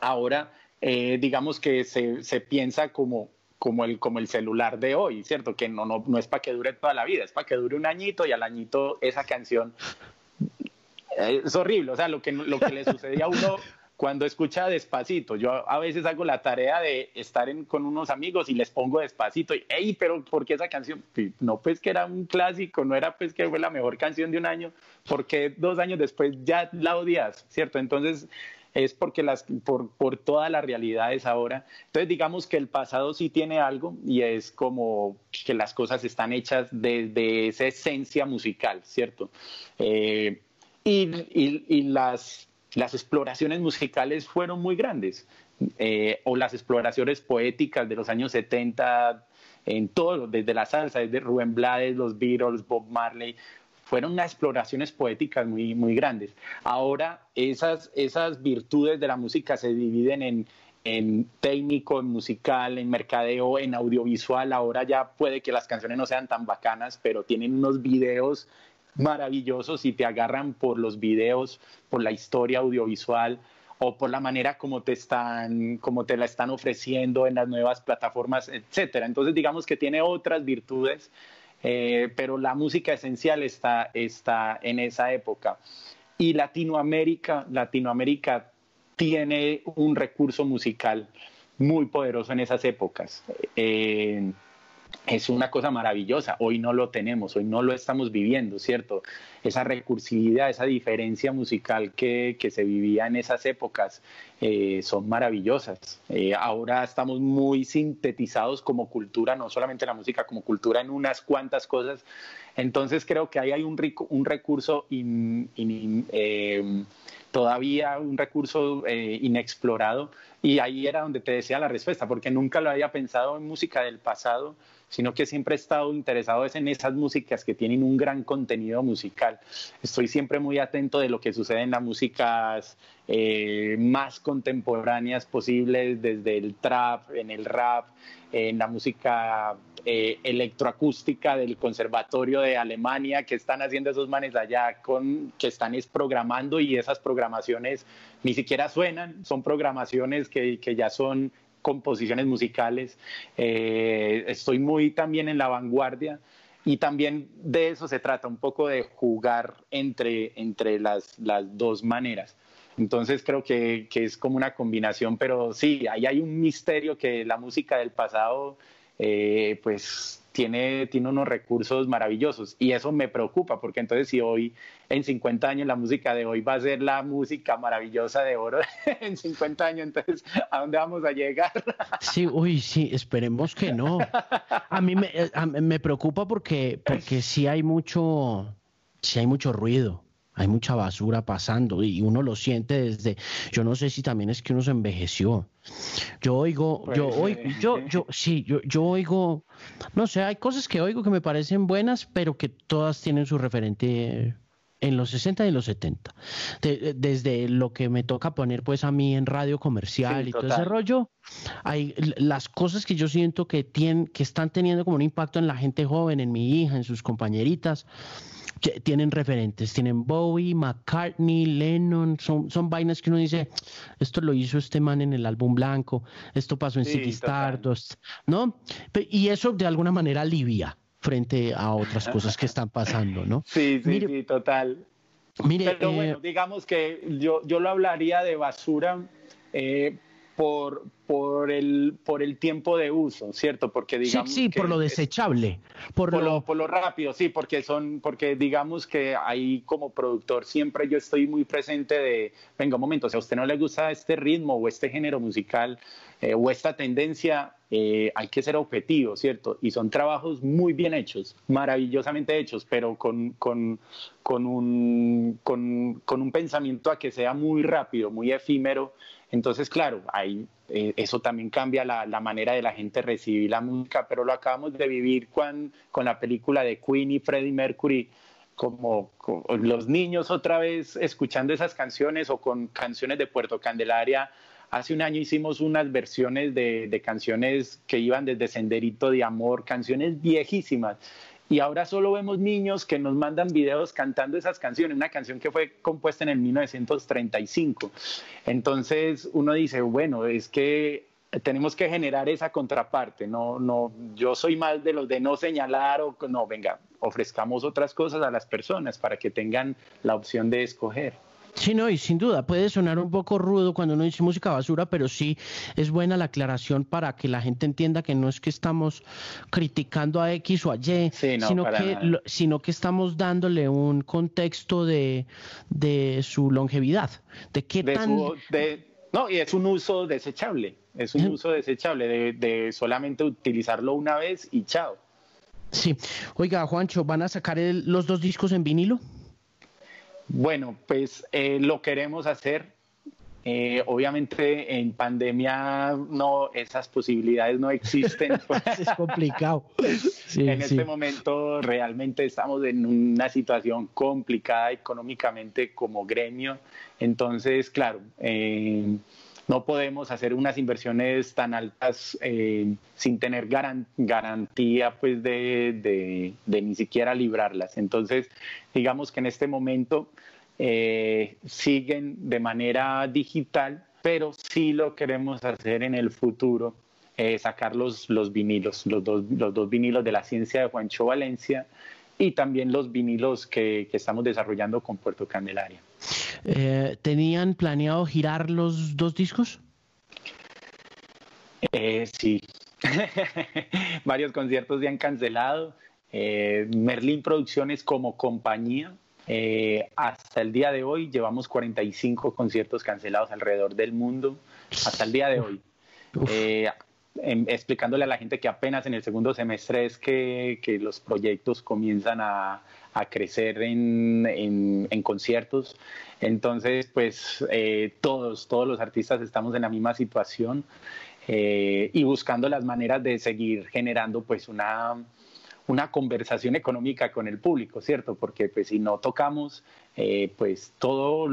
ahora, eh, digamos que se, se piensa como, como, el, como el celular de hoy, ¿cierto? Que no, no, no es para que dure toda la vida, es para que dure un añito y al añito esa canción es horrible, o sea, lo que, lo que le sucedía a uno cuando escucha despacito, yo a veces hago la tarea de estar con unos amigos y les pongo despacito y, hey, pero ¿por qué esa canción? No, pues que era un clásico, no era pues que fue la mejor canción de un año, porque dos años después ya la odias, ¿cierto? Entonces es porque las, por, por todas las realidades ahora. Entonces digamos que el pasado sí tiene algo y es como que las cosas están hechas desde esa esencia musical, ¿cierto? Eh, y, y las las exploraciones musicales fueron muy grandes, eh, o las exploraciones poéticas de los años 70, en todo, desde la salsa, desde Rubén Blades, los Beatles, Bob Marley, fueron unas exploraciones poéticas muy, muy grandes. Ahora esas, esas virtudes de la música se dividen en, en técnico, en musical, en mercadeo, en audiovisual. Ahora ya puede que las canciones no sean tan bacanas, pero tienen unos videos maravillosos y te agarran por los videos, por la historia audiovisual o por la manera como te están, como te la están ofreciendo en las nuevas plataformas, etcétera. Entonces, digamos que tiene otras virtudes, eh, pero la música esencial está, está en esa época. Y Latinoamérica, Latinoamérica tiene un recurso musical muy poderoso en esas épocas. Eh, es una cosa maravillosa. Hoy no lo tenemos, hoy no lo estamos viviendo, ¿cierto? Esa recursividad, esa diferencia musical que, se vivía en esas épocas eh, son maravillosas. Eh, ahora estamos muy sintetizados como cultura, no solamente la música, como cultura en unas cuantas cosas. Entonces creo que ahí hay un, rico, un recurso eh, todavía un recurso inexplorado y ahí era donde te decía la respuesta, porque nunca lo había pensado en música del pasado sino que siempre he estado interesado en esas músicas que tienen un gran contenido musical. Estoy siempre muy atento de lo que sucede en las músicas eh, más contemporáneas posibles, desde el trap, en el rap, en la música eh, electroacústica del Conservatorio de Alemania, que están haciendo esos manes allá, con, que están es programando y esas programaciones ni siquiera suenan, son programaciones que, que ya son composiciones musicales. Eh, estoy muy también en la vanguardia y también de eso se trata, un poco de jugar entre, entre las, las dos maneras. Entonces creo que, que, es como una combinación, pero sí, ahí hay un misterio que la música del pasado, eh, pues tiene, tiene unos recursos maravillosos y eso me preocupa porque entonces si hoy en 50 años la música de hoy va a ser la música maravillosa de oro en 50 años, entonces ¿a dónde vamos a llegar? Sí, uy, sí, esperemos que no. A mí me, me preocupa porque, porque sí hay mucho, sí hay mucho ruido hay mucha basura pasando y uno lo siente desde, yo no sé si también es que uno se envejeció. Yo oigo, yo oigo, yo, yo, sí, yo, yo oigo, no sé, hay cosas que oigo que me parecen buenas, pero que todas tienen su referente en los 60 y en los 70. desde lo que me toca poner pues a mí en radio comercial y todo ese rollo, hay las cosas que yo siento que tienen, que están teniendo como un impacto en la gente joven, en mi hija, en sus compañeritas tienen referentes, tienen Bowie, McCartney, Lennon, son, son vainas que uno dice, esto lo hizo este man en el álbum blanco, esto pasó en City Stardust, ¿no? Y eso de alguna manera alivia frente a otras cosas que están pasando, ¿no? Sí, sí, sí, total. Mire, Pero bueno, eh, digamos que yo, yo lo hablaría de basura eh, por, por el, por el tiempo de uso, ¿cierto? Porque digamos sí, sí, por lo desechable, por, lo... por lo rápido, sí, porque son, porque digamos que ahí como productor siempre yo estoy muy presente de, venga un momento, si a usted no le gusta este ritmo o este género musical eh, o esta tendencia, eh, hay que ser objetivo, ¿cierto? Y son trabajos muy bien hechos, maravillosamente hechos, pero con, con, con, un, con, con un pensamiento a que sea muy rápido, muy efímero. Entonces, claro, hay eh, eso también cambia la, manera de la gente recibir la música, pero lo acabamos de vivir con, con la película de Queen y Freddie Mercury, como, los niños otra vez escuchando esas canciones o con canciones de Puerto Candelaria. Hace un año hicimos unas versiones de, de canciones que iban desde Senderito de Amor, canciones viejísimas y ahora solo vemos niños que nos mandan videos cantando esas canciones, una canción que fue compuesta en el 1935. Entonces uno dice, bueno, es que tenemos que generar esa contraparte, no, no, yo soy más de los de no señalar o no, venga, ofrezcamos otras cosas a las personas para que tengan la opción de escoger. Sí, no, y sin duda puede sonar un poco rudo cuando uno dice música basura, pero sí es buena la aclaración para que la gente entienda que no es que estamos criticando a X o a Y, sino, que, sino que estamos dándole un contexto de, su longevidad, de qué tan... no, y es un uso desechable, es un uso desechable de, de solamente utilizarlo una vez y chao. Sí, oiga, Juancho, ¿van a sacar los dos discos en vinilo? Bueno, pues eh, lo queremos hacer. Eh, obviamente en pandemia no esas posibilidades no existen. Pues. es complicado. en este momento realmente estamos en una situación complicada económicamente como gremio. Entonces, claro, eh, no podemos hacer unas inversiones tan altas sin tener garantía pues de, ni siquiera librarlas. Entonces, digamos que en este momento eh, siguen de manera digital, pero sí lo queremos hacer en el futuro, eh, sacar los, los vinilos, los dos, los dos vinilos de la ciencia de Juancho Valencia y también los vinilos que, estamos desarrollando con Puerto Candelaria. Eh, ¿Tenían planeado girar los dos discos? sí, varios conciertos se han cancelado. Merlín Producciones como compañía eh, hasta el día de hoy llevamos 45 conciertos cancelados alrededor del mundo, hasta el día de hoy. Eh, em, explicándole a la gente que apenas en el segundo semestre es que, que los proyectos comienzan a, a crecer en, en, conciertos. Entonces, pues eh, todos, todos los artistas estamos en la misma situación y buscando las maneras de seguir generando pues una una conversación económica con el público, ¿cierto? Porque pues si no tocamos, eh, pues todo,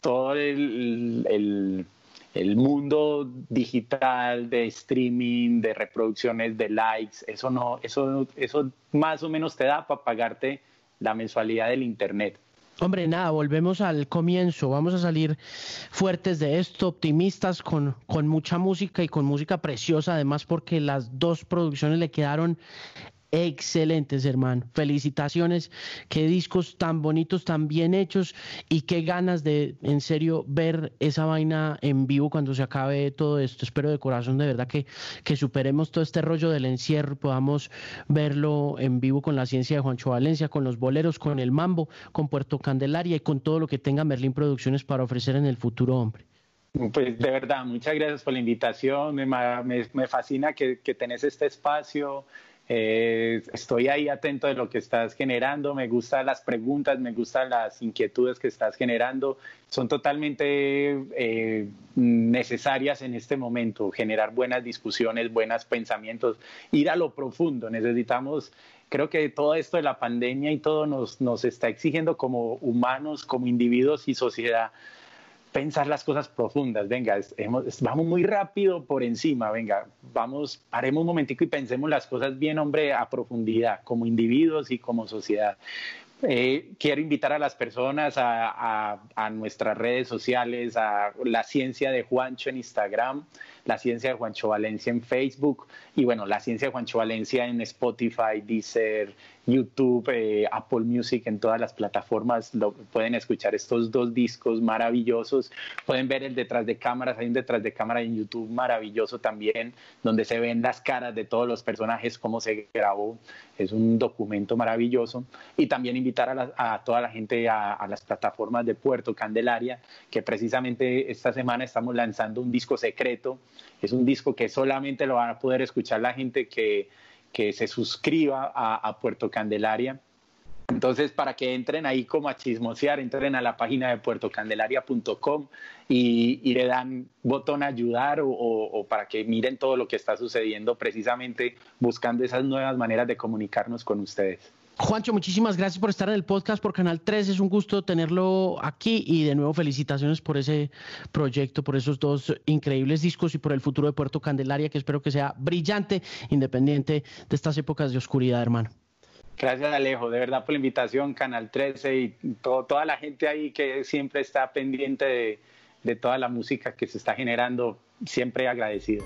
todo el, mundo digital de streaming, de reproducciones, de likes, eso no, eso, eso más o menos te da para pagarte la mensualidad del internet. Hombre, nada, volvemos al comienzo. Vamos a salir fuertes de esto, optimistas, con, con mucha música y con música preciosa, además porque las dos producciones le quedaron excelentes, hermano. Felicitaciones. Qué discos tan bonitos, tan bien hechos y qué ganas de, en serio, ver esa vaina en vivo cuando se acabe todo esto. Espero de corazón, de verdad, que, que superemos todo este rollo del encierro, podamos verlo en vivo con la ciencia de Juancho Valencia, con los boleros, con el mambo, con Puerto Candelaria y con todo lo que tenga Merlín Producciones para ofrecer en el futuro, hombre. Pues de verdad, muchas gracias por la invitación. Me, me, fascina que, que tenés este espacio. Eh, estoy ahí atento de lo que estás generando, me gustan las preguntas, me gustan las inquietudes que estás generando, son totalmente eh, necesarias en este momento, generar buenas discusiones, buenos pensamientos, ir a lo profundo, necesitamos, creo que todo esto de la pandemia y todo nos, nos está exigiendo como humanos, como individuos y sociedad pensar las cosas profundas, venga, vamos muy rápido por encima, venga, vamos, paremos un momentico y pensemos las cosas bien, hombre, a profundidad, como individuos y como sociedad. Eh, quiero invitar a las personas a, nuestras redes sociales, a la ciencia de Juancho en Instagram, la ciencia de Juancho Valencia en Facebook y bueno, la ciencia de Juancho Valencia en Spotify, Deezer, YouTube, eh, Apple Music, en todas las plataformas. Lo, pueden escuchar estos dos discos maravillosos. Pueden ver el detrás de cámaras. Hay un detrás de cámara en YouTube maravilloso también, donde se ven las caras de todos los personajes, cómo se grabó. Es un documento maravilloso. Y también invitar a, toda la gente a, a las plataformas de Puerto Candelaria, que precisamente esta semana estamos lanzando un disco secreto. Es un disco que solamente lo van a poder escuchar la gente que que se suscriba a, Puerto Candelaria. Entonces, para que entren ahí como a chismosear, entren a la página de puertocandelaria.com y, y, le dan botón ayudar o, para que miren todo lo que está sucediendo, precisamente buscando esas nuevas maneras de comunicarnos con ustedes. Juancho, muchísimas gracias por estar en el podcast por Canal 3. Es un gusto tenerlo aquí y de nuevo felicitaciones por ese proyecto, por esos dos increíbles discos y por el futuro de Puerto Candelaria, que espero que sea brillante, independiente de estas épocas de oscuridad, hermano. Gracias Alejo, de verdad por la invitación, Canal 13 y toda la gente ahí que siempre está pendiente de, de toda la música que se está generando, siempre agradecido.